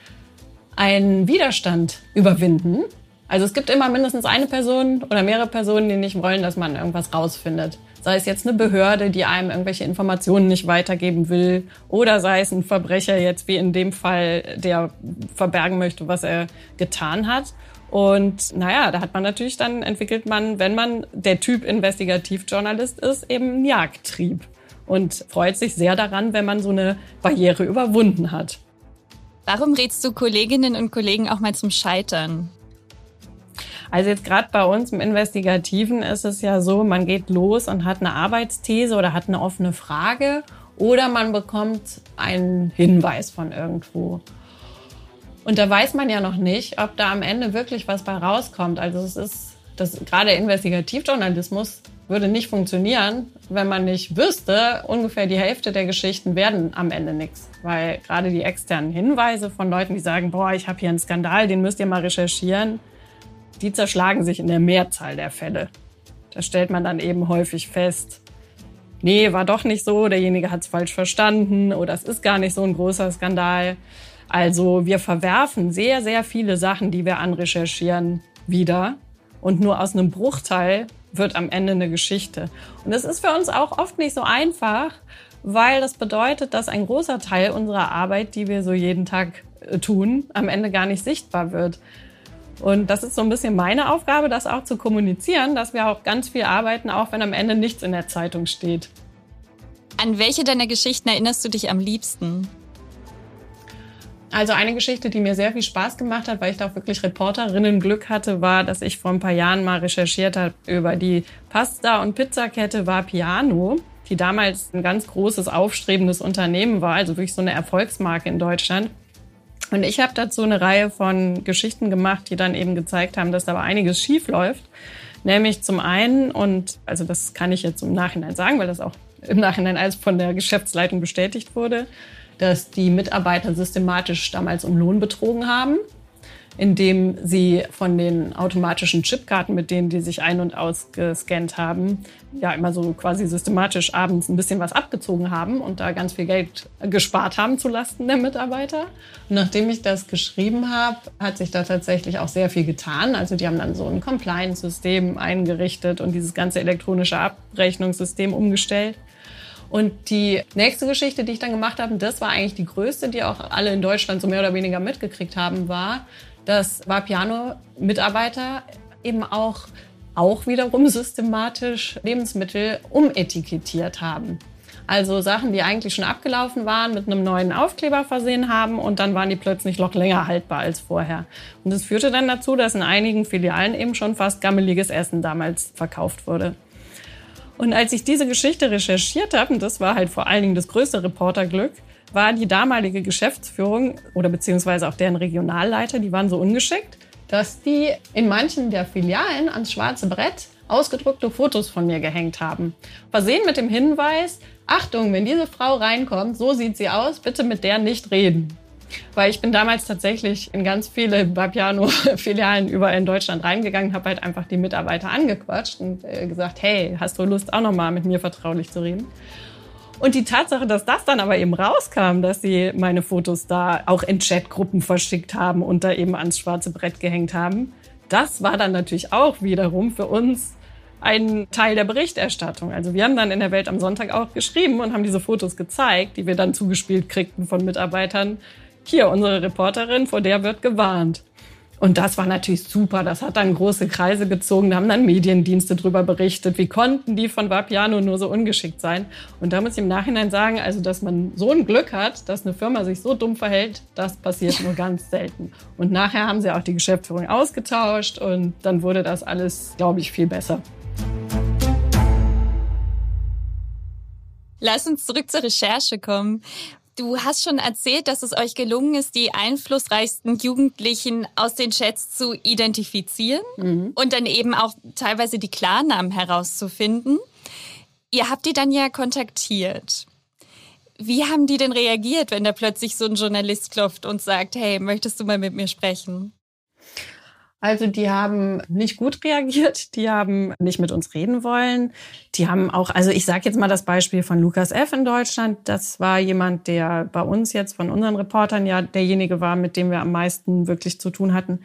einen Widerstand überwinden. Also es gibt immer mindestens eine Person oder mehrere Personen, die nicht wollen, dass man irgendwas rausfindet. Sei es jetzt eine Behörde, die einem irgendwelche Informationen nicht weitergeben will, oder sei es ein Verbrecher jetzt wie in dem Fall, der verbergen möchte, was er getan hat. Und naja, da hat man natürlich dann entwickelt man, wenn man der Typ Investigativjournalist ist, eben einen Jagdtrieb und freut sich sehr daran, wenn man so eine Barriere überwunden hat. Warum rätst du Kolleginnen und Kollegen auch mal zum Scheitern? Also jetzt gerade bei uns im Investigativen ist es ja so, man geht los und hat eine Arbeitsthese oder hat eine offene Frage oder man bekommt einen Hinweis von irgendwo. Und da weiß man ja noch nicht, ob da am Ende wirklich was bei rauskommt. Also es ist, das, gerade Investigativjournalismus würde nicht funktionieren, wenn man nicht wüsste, ungefähr die Hälfte der Geschichten werden am Ende nichts. Weil gerade die externen Hinweise von Leuten, die sagen, boah, ich habe hier einen Skandal, den müsst ihr mal recherchieren, die zerschlagen sich in der Mehrzahl der Fälle. Da stellt man dann eben häufig fest, nee, war doch nicht so, derjenige hat es falsch verstanden oder es ist gar nicht so ein großer Skandal. Also wir verwerfen sehr, sehr viele Sachen, die wir anrecherchieren, wieder. Und nur aus einem Bruchteil wird am Ende eine Geschichte. Und das ist für uns auch oft nicht so einfach, weil das bedeutet, dass ein großer Teil unserer Arbeit, die wir so jeden Tag äh, tun, am Ende gar nicht sichtbar wird. Und das ist so ein bisschen meine Aufgabe, das auch zu kommunizieren, dass wir auch ganz viel arbeiten, auch wenn am Ende nichts in der Zeitung steht. An welche deiner Geschichten erinnerst du dich am liebsten? Also eine Geschichte, die mir sehr viel Spaß gemacht hat, weil ich da auch wirklich Reporterinnen-Glück hatte, war, dass ich vor ein paar Jahren mal recherchiert habe über die Pasta- und Pizzakette Vapiano, die damals ein ganz großes, aufstrebendes Unternehmen war, also wirklich so eine Erfolgsmarke in Deutschland. Und ich habe dazu eine Reihe von Geschichten gemacht, die dann eben gezeigt haben, dass da aber einiges schief läuft. Nämlich zum einen, und also das kann ich jetzt im Nachhinein sagen, weil das auch im Nachhinein alles von der Geschäftsleitung bestätigt wurde, dass die Mitarbeiter systematisch damals um Lohn betrogen haben, indem sie von den automatischen Chipkarten, mit denen die sich ein- und ausgescannt haben, ja immer so quasi systematisch abends ein bisschen was abgezogen haben und da ganz viel Geld gespart haben zulasten der Mitarbeiter. Und nachdem ich das geschrieben habe, hat sich da tatsächlich auch sehr viel getan. Also die haben dann so ein Compliance-System eingerichtet und dieses ganze elektronische Abrechnungssystem umgestellt. Und die nächste Geschichte, die ich dann gemacht habe, das war eigentlich die größte, die auch alle in Deutschland so mehr oder weniger mitgekriegt haben, war, dass Vapiano-Mitarbeiter eben auch, auch wiederum systematisch Lebensmittel umetikettiert haben. Also Sachen, die eigentlich schon abgelaufen waren, mit einem neuen Aufkleber versehen haben und dann waren die plötzlich noch länger haltbar als vorher. Und das führte dann dazu, dass in einigen Filialen eben schon fast gammeliges Essen damals verkauft wurde. Und als ich diese Geschichte recherchiert habe, und das war halt vor allen Dingen das größte Reporterglück, war die damalige Geschäftsführung oder beziehungsweise auch deren Regionalleiter, die waren so ungeschickt, dass die in manchen der Filialen ans schwarze Brett ausgedruckte Fotos von mir gehängt haben. Versehen mit dem Hinweis, Achtung, wenn diese Frau reinkommt, so sieht sie aus, bitte mit der nicht reden. Weil ich bin damals tatsächlich in ganz viele Bapiano-Filialen überall in Deutschland reingegangen, habe halt einfach die Mitarbeiter angequatscht und äh, gesagt, hey, hast du Lust auch nochmal mit mir vertraulich zu reden? Und die Tatsache, dass das dann aber eben rauskam, dass sie meine Fotos da auch in Chatgruppen verschickt haben und da eben ans schwarze Brett gehängt haben, das war dann natürlich auch wiederum für uns ein Teil der Berichterstattung. Also wir haben dann in der Welt am Sonntag auch geschrieben und haben diese Fotos gezeigt, die wir dann zugespielt kriegten von Mitarbeitern. Hier, unsere Reporterin, vor der wird gewarnt. Und das war natürlich super. Das hat dann große Kreise gezogen. Da haben dann Mediendienste drüber berichtet. Wie konnten die von Vapiano nur so ungeschickt sein? Und da muss ich im Nachhinein sagen, also, dass man so ein Glück hat, dass eine Firma sich so dumm verhält, das passiert nur ganz selten. Und nachher haben sie auch die Geschäftsführung ausgetauscht und dann wurde das alles, glaube ich, viel besser. Lass uns zurück zur Recherche kommen. Du hast schon erzählt, dass es euch gelungen ist, die einflussreichsten Jugendlichen aus den Chats zu identifizieren mhm. und dann eben auch teilweise die Klarnamen herauszufinden. Ihr habt die dann ja kontaktiert. Wie haben die denn reagiert, wenn da plötzlich so ein Journalist klopft und sagt, hey, möchtest du mal mit mir sprechen? Also die haben nicht gut reagiert, die haben nicht mit uns reden wollen. Die haben auch, also ich sage jetzt mal das Beispiel von Lukas F. in Deutschland. Das war jemand, der bei uns jetzt von unseren Reportern ja derjenige war, mit dem wir am meisten wirklich zu tun hatten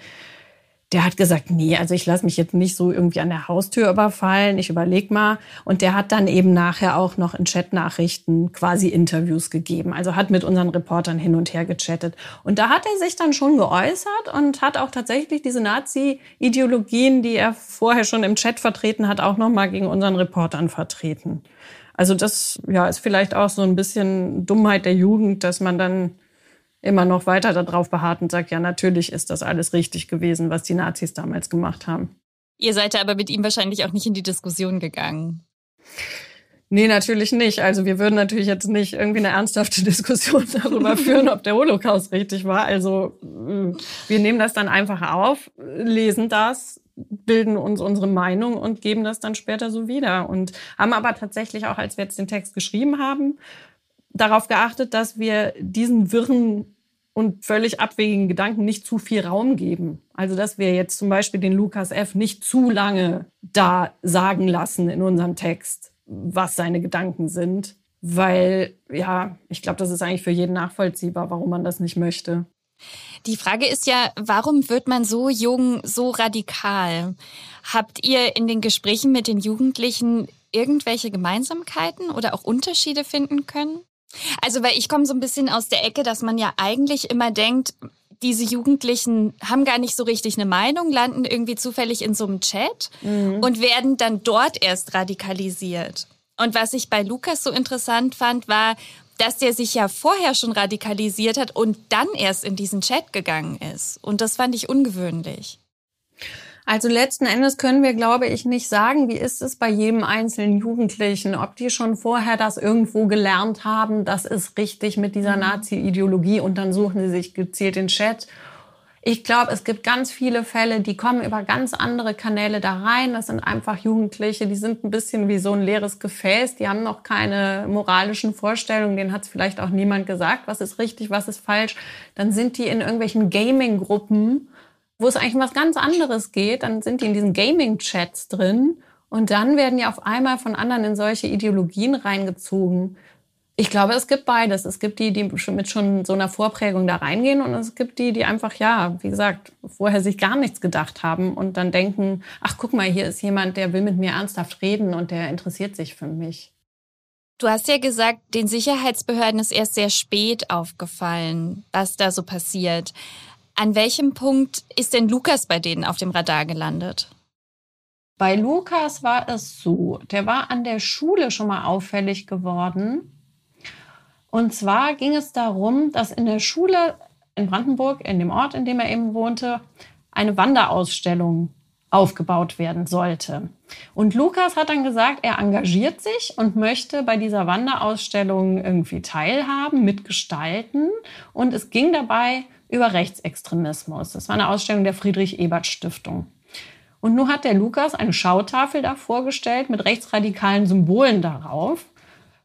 der hat gesagt, nee, also ich lasse mich jetzt nicht so irgendwie an der Haustür überfallen, ich überleg mal. Und der hat dann eben nachher auch noch in Chatnachrichten quasi Interviews gegeben. Also hat mit unseren Reportern hin und her gechattet. Und da hat er sich dann schon geäußert und hat auch tatsächlich diese Nazi-Ideologien, die er vorher schon im Chat vertreten hat, auch nochmal gegen unseren Reportern vertreten. Also das ja, ist vielleicht auch so ein bisschen Dummheit der Jugend, dass man dann immer noch weiter darauf beharrt und sagt, ja, natürlich ist das alles richtig gewesen, was die Nazis damals gemacht haben. Ihr seid aber mit ihm wahrscheinlich auch nicht in die Diskussion gegangen. Nee, natürlich nicht. Also wir würden natürlich jetzt nicht irgendwie eine ernsthafte *laughs* Diskussion darüber führen, ob der Holocaust richtig war. Also äh, wir nehmen das dann einfach auf, lesen das, bilden uns unsere Meinung und geben das dann später so wieder. Und haben aber tatsächlich auch, als wir jetzt den Text geschrieben haben, darauf geachtet, dass wir diesen wirren und völlig abwegigen Gedanken nicht zu viel Raum geben. Also dass wir jetzt zum Beispiel den Lukas F. nicht zu lange da sagen lassen in unserem Text, was seine Gedanken sind. Weil, ja, ich glaube, das ist eigentlich für jeden nachvollziehbar, warum man das nicht möchte. Die Frage ist ja, warum wird man so jung, so radikal? Habt ihr in den Gesprächen mit den Jugendlichen irgendwelche Gemeinsamkeiten oder auch Unterschiede finden können? Also, weil ich komme so ein bisschen aus der Ecke, dass man ja eigentlich immer denkt, diese Jugendlichen haben gar nicht so richtig eine Meinung, landen irgendwie zufällig in so einem Chat mhm. und werden dann dort erst radikalisiert. Und was ich bei Lukas so interessant fand, war, dass der sich ja vorher schon radikalisiert hat und dann erst in diesen Chat gegangen ist. Und das fand ich ungewöhnlich. Also letzten Endes können wir, glaube ich, nicht sagen, wie ist es bei jedem einzelnen Jugendlichen, ob die schon vorher das irgendwo gelernt haben, das ist richtig mit dieser mhm. Nazi-Ideologie und dann suchen sie sich gezielt den Chat. Ich glaube, es gibt ganz viele Fälle, die kommen über ganz andere Kanäle da rein. Das sind einfach Jugendliche, die sind ein bisschen wie so ein leeres Gefäß. Die haben noch keine moralischen Vorstellungen. Denen hat es vielleicht auch niemand gesagt, was ist richtig, was ist falsch. Dann sind die in irgendwelchen Gaming-Gruppen wo es eigentlich um was ganz anderes geht, dann sind die in diesen Gaming-Chats drin und dann werden die auf einmal von anderen in solche Ideologien reingezogen. Ich glaube, es gibt beides. Es gibt die, die mit schon so einer Vorprägung da reingehen und es gibt die, die einfach, ja, wie gesagt, vorher sich gar nichts gedacht haben und dann denken, ach, guck mal, hier ist jemand, der will mit mir ernsthaft reden und der interessiert sich für mich. Du hast ja gesagt, den Sicherheitsbehörden ist erst sehr spät aufgefallen, was da so passiert. An welchem Punkt ist denn Lukas bei denen auf dem Radar gelandet? Bei Lukas war es so, der war an der Schule schon mal auffällig geworden. Und zwar ging es darum, dass in der Schule in Brandenburg, in dem Ort, in dem er eben wohnte, eine Wanderausstellung aufgebaut werden sollte. Und Lukas hat dann gesagt, er engagiert sich und möchte bei dieser Wanderausstellung irgendwie teilhaben, mitgestalten. Und es ging dabei über Rechtsextremismus. Das war eine Ausstellung der Friedrich-Ebert-Stiftung. Und nun hat der Lukas eine Schautafel da vorgestellt mit rechtsradikalen Symbolen darauf.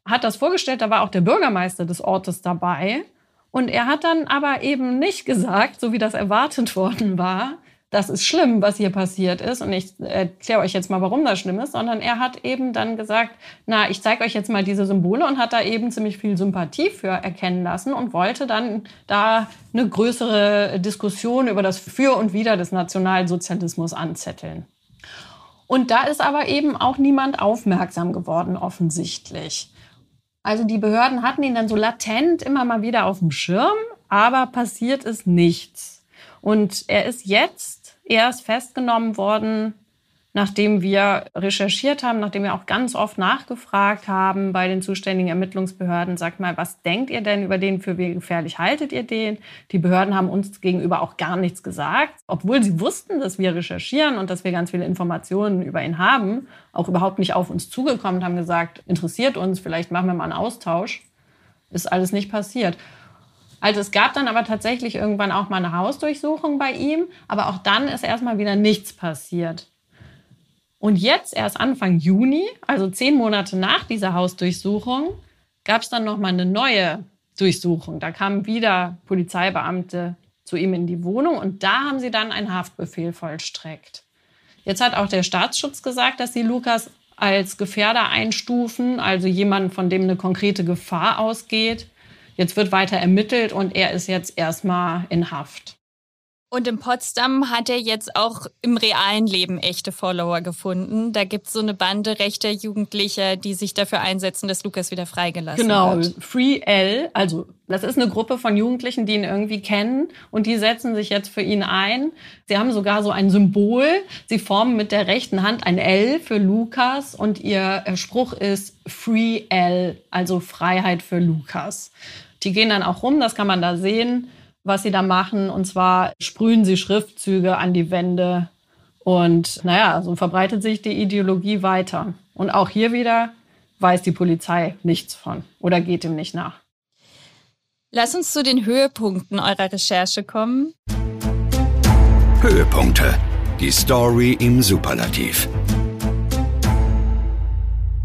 Hat das vorgestellt, da war auch der Bürgermeister des Ortes dabei. Und er hat dann aber eben nicht gesagt, so wie das erwartet worden war, das ist schlimm, was hier passiert ist und ich erkläre euch jetzt mal, warum das schlimm ist, sondern er hat eben dann gesagt, na, ich zeige euch jetzt mal diese Symbole und hat da eben ziemlich viel Sympathie für erkennen lassen und wollte dann da eine größere Diskussion über das Für und Wider des Nationalsozialismus anzetteln. Und da ist aber eben auch niemand aufmerksam geworden, offensichtlich. Also die Behörden hatten ihn dann so latent immer mal wieder auf dem Schirm, aber passiert ist nichts. Und er ist jetzt erst festgenommen worden, nachdem wir recherchiert haben, nachdem wir auch ganz oft nachgefragt haben bei den zuständigen Ermittlungsbehörden, sagt mal, was denkt ihr denn über den, für wie gefährlich haltet ihr den? Die Behörden haben uns gegenüber auch gar nichts gesagt, obwohl sie wussten, dass wir recherchieren und dass wir ganz viele Informationen über ihn haben, auch überhaupt nicht auf uns zugekommen, haben gesagt, interessiert uns, vielleicht machen wir mal einen Austausch. Ist alles nicht passiert. Also es gab dann aber tatsächlich irgendwann auch mal eine Hausdurchsuchung bei ihm, aber auch dann ist erstmal wieder nichts passiert. Und jetzt erst Anfang Juni, also zehn Monate nach dieser Hausdurchsuchung, gab es dann noch mal eine neue Durchsuchung. Da kamen wieder Polizeibeamte zu ihm in die Wohnung und da haben sie dann einen Haftbefehl vollstreckt. Jetzt hat auch der Staatsschutz gesagt, dass sie Lukas als Gefährder einstufen, also jemanden, von dem eine konkrete Gefahr ausgeht. Jetzt wird weiter ermittelt und er ist jetzt erstmal in Haft. Und in Potsdam hat er jetzt auch im realen Leben echte Follower gefunden. Da gibt es so eine Bande rechter Jugendlicher, die sich dafür einsetzen, dass Lukas wieder freigelassen genau. wird. Genau, Free L, also das ist eine Gruppe von Jugendlichen, die ihn irgendwie kennen und die setzen sich jetzt für ihn ein. Sie haben sogar so ein Symbol. Sie formen mit der rechten Hand ein L für Lukas und ihr Spruch ist Free L, also Freiheit für Lukas. Die gehen dann auch rum, das kann man da sehen was sie da machen. Und zwar sprühen sie Schriftzüge an die Wände. Und naja, so verbreitet sich die Ideologie weiter. Und auch hier wieder weiß die Polizei nichts von oder geht ihm nicht nach. Lass uns zu den Höhepunkten eurer Recherche kommen. Höhepunkte. Die Story im Superlativ.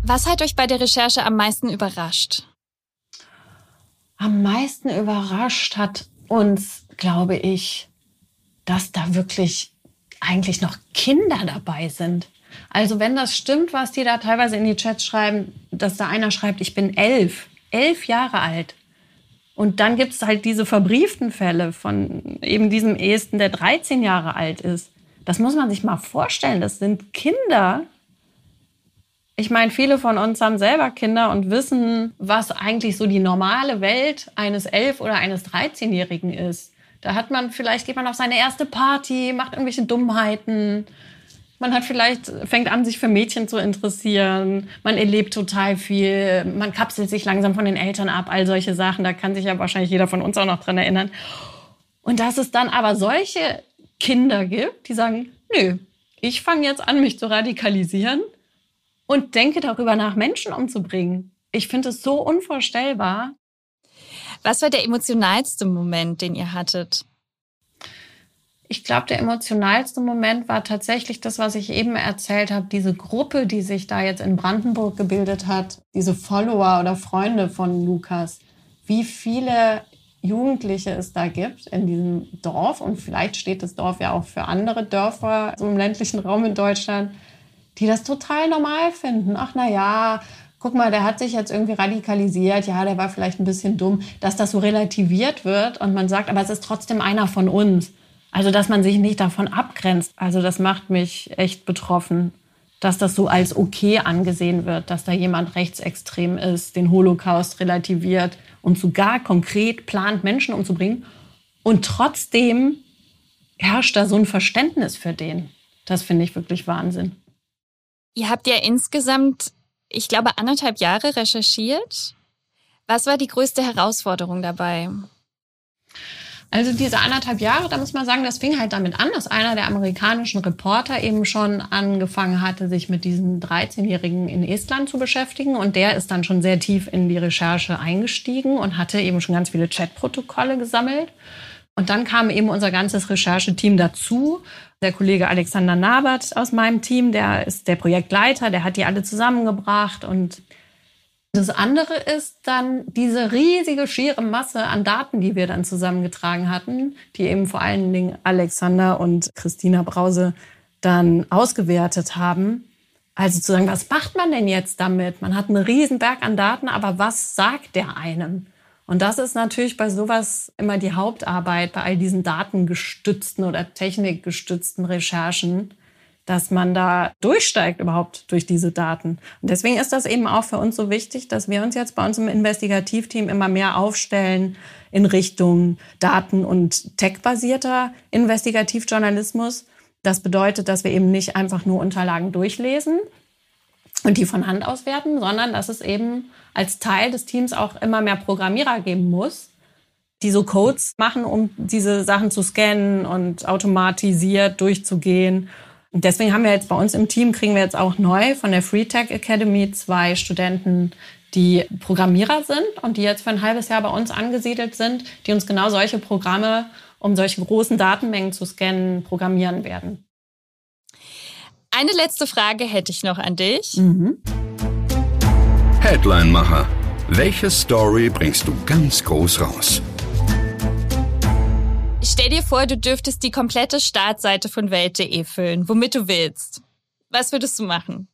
Was hat euch bei der Recherche am meisten überrascht? Am meisten überrascht hat uns, glaube ich, dass da wirklich eigentlich noch Kinder dabei sind. Also wenn das stimmt, was die da teilweise in die Chats schreiben, dass da einer schreibt, ich bin elf, elf Jahre alt. Und dann gibt es halt diese verbrieften Fälle von eben diesem Esten, der 13 Jahre alt ist. Das muss man sich mal vorstellen. Das sind Kinder, ich meine, viele von uns haben selber Kinder und wissen, was eigentlich so die normale Welt eines elf oder eines 13-Jährigen ist. Da hat man vielleicht geht man auf seine erste Party, macht irgendwelche Dummheiten. Man hat vielleicht fängt an, sich für Mädchen zu interessieren. Man erlebt total viel. Man kapselt sich langsam von den Eltern ab. All solche Sachen. Da kann sich ja wahrscheinlich jeder von uns auch noch dran erinnern. Und dass es dann aber solche Kinder gibt, die sagen, nö, ich fange jetzt an, mich zu radikalisieren und denke darüber nach, Menschen umzubringen. Ich finde es so unvorstellbar. Was war der emotionalste Moment, den ihr hattet? Ich glaube, der emotionalste Moment war tatsächlich das, was ich eben erzählt habe, diese Gruppe, die sich da jetzt in Brandenburg gebildet hat, diese Follower oder Freunde von Lukas. Wie viele Jugendliche es da gibt in diesem Dorf und vielleicht steht das Dorf ja auch für andere Dörfer so im ländlichen Raum in Deutschland, die das total normal finden. Ach na ja, guck mal, der hat sich jetzt irgendwie radikalisiert, ja, der war vielleicht ein bisschen dumm, dass das so relativiert wird und man sagt, aber es ist trotzdem einer von uns. Also, dass man sich nicht davon abgrenzt. Also, das macht mich echt betroffen, dass das so als okay angesehen wird, dass da jemand rechtsextrem ist, den Holocaust relativiert und sogar konkret plant, Menschen umzubringen. Und trotzdem herrscht da so ein Verständnis für den. Das finde ich wirklich Wahnsinn. Ihr habt ja insgesamt, ich glaube, anderthalb Jahre recherchiert. Was war die größte Herausforderung dabei? Also diese anderthalb Jahre, da muss man sagen, das fing halt damit an, dass einer der amerikanischen Reporter eben schon angefangen hatte, sich mit diesen 13-Jährigen in Estland zu beschäftigen. Und der ist dann schon sehr tief in die Recherche eingestiegen und hatte eben schon ganz viele Chatprotokolle gesammelt. Und dann kam eben unser ganzes Rechercheteam dazu. Der Kollege Alexander Nabert aus meinem Team, der ist der Projektleiter, der hat die alle zusammengebracht. Und das andere ist dann diese riesige, schiere Masse an Daten, die wir dann zusammengetragen hatten, die eben vor allen Dingen Alexander und Christina Brause dann ausgewertet haben. Also zu sagen, was macht man denn jetzt damit? Man hat einen riesen Berg an Daten, aber was sagt der einem? Und das ist natürlich bei sowas immer die Hauptarbeit, bei all diesen datengestützten oder technikgestützten Recherchen, dass man da durchsteigt überhaupt durch diese Daten. Und deswegen ist das eben auch für uns so wichtig, dass wir uns jetzt bei uns im Investigativteam immer mehr aufstellen in Richtung Daten- und tech-basierter Investigativjournalismus. Das bedeutet, dass wir eben nicht einfach nur Unterlagen durchlesen und die von Hand auswerten, sondern dass es eben als Teil des Teams auch immer mehr Programmierer geben muss, die so Codes machen, um diese Sachen zu scannen und automatisiert durchzugehen. Und deswegen haben wir jetzt bei uns im Team, kriegen wir jetzt auch neu von der Free Tech Academy zwei Studenten, die Programmierer sind und die jetzt für ein halbes Jahr bei uns angesiedelt sind, die uns genau solche Programme, um solche großen Datenmengen zu scannen, programmieren werden. Eine letzte Frage hätte ich noch an dich. Mhm. Headline-Macher. Welche Story bringst du ganz groß raus? Stell dir vor, du dürftest die komplette Startseite von Welt.de füllen, womit du willst. Was würdest du machen?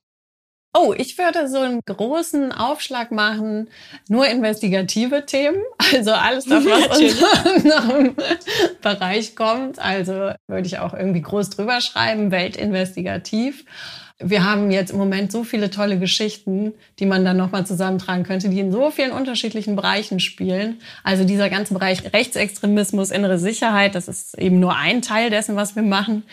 Oh, ich würde so einen großen Aufschlag machen, nur investigative Themen. Also alles das, was *laughs* uns nach *laughs* dem Bereich kommt. Also würde ich auch irgendwie groß drüber schreiben, Weltinvestigativ wir haben jetzt im Moment so viele tolle Geschichten, die man dann nochmal zusammentragen könnte, die in so vielen unterschiedlichen Bereichen spielen. Also dieser ganze Bereich Rechtsextremismus, innere Sicherheit, das ist eben nur ein Teil dessen, was wir machen.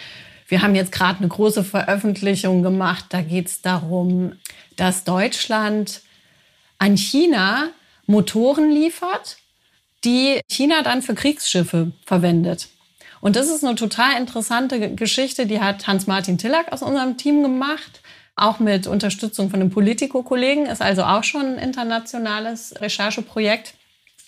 Wir haben jetzt gerade eine große Veröffentlichung gemacht. Da geht es darum, dass Deutschland an China Motoren liefert, die China dann für Kriegsschiffe verwendet. Und das ist eine total interessante Geschichte, die hat Hans-Martin Tillack aus unserem Team gemacht. Auch mit Unterstützung von einem Politico-Kollegen, ist also auch schon ein internationales Rechercheprojekt.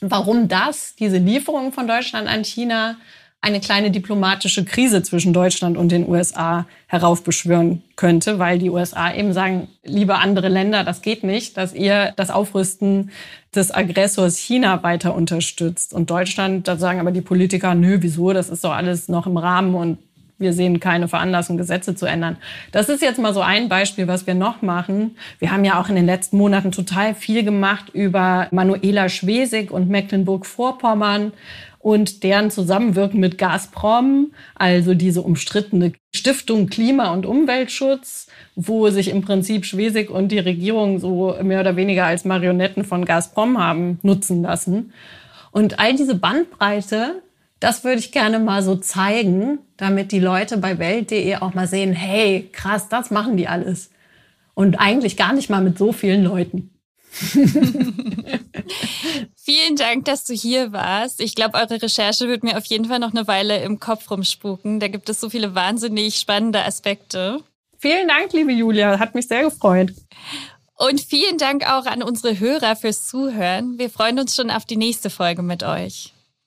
Warum das, diese Lieferung von Deutschland an China, eine kleine diplomatische Krise zwischen Deutschland und den USA heraufbeschwören könnte, weil die USA eben sagen, liebe andere Länder, das geht nicht, dass ihr das Aufrüsten des Aggressors China weiter unterstützt. Und Deutschland, da sagen aber die Politiker, nö, wieso, das ist doch alles noch im Rahmen und wir sehen keine Veranlassung, Gesetze zu ändern. Das ist jetzt mal so ein Beispiel, was wir noch machen. Wir haben ja auch in den letzten Monaten total viel gemacht über Manuela Schwesig und Mecklenburg-Vorpommern und deren Zusammenwirken mit Gazprom, also diese umstrittene Stiftung Klima- und Umweltschutz, wo sich im Prinzip Schwesig und die Regierung so mehr oder weniger als Marionetten von Gazprom haben nutzen lassen. Und all diese Bandbreite, das würde ich gerne mal so zeigen, damit die Leute bei Welt.de auch mal sehen, hey, krass, das machen die alles. Und eigentlich gar nicht mal mit so vielen Leuten. *laughs* Vielen Dank, dass du hier warst. Ich glaube, eure Recherche wird mir auf jeden Fall noch eine Weile im Kopf rumspuken. Da gibt es so viele wahnsinnig spannende Aspekte. Vielen Dank, liebe Julia. Hat mich sehr gefreut. Und vielen Dank auch an unsere Hörer fürs Zuhören. Wir freuen uns schon auf die nächste Folge mit euch.